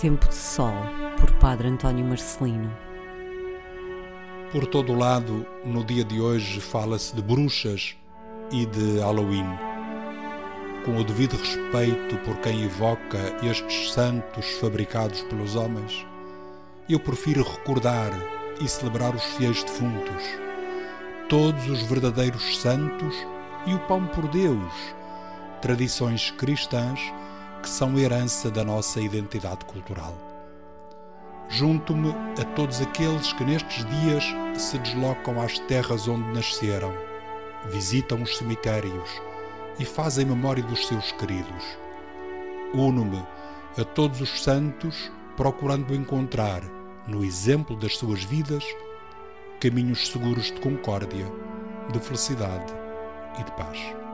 Tempo de Sol, por Padre António Marcelino. Por todo lado, no dia de hoje, fala-se de bruxas e de Halloween. Com o devido respeito por quem evoca estes santos fabricados pelos homens, eu prefiro recordar e celebrar os fiéis defuntos, todos os verdadeiros santos e o pão por Deus, tradições cristãs que são herança da nossa identidade cultural. Junto-me a todos aqueles que nestes dias se deslocam às terras onde nasceram, visitam os cemitérios e fazem memória dos seus queridos. Uno-me a todos os santos, procurando encontrar, no exemplo das suas vidas, caminhos seguros de concórdia, de felicidade e de paz.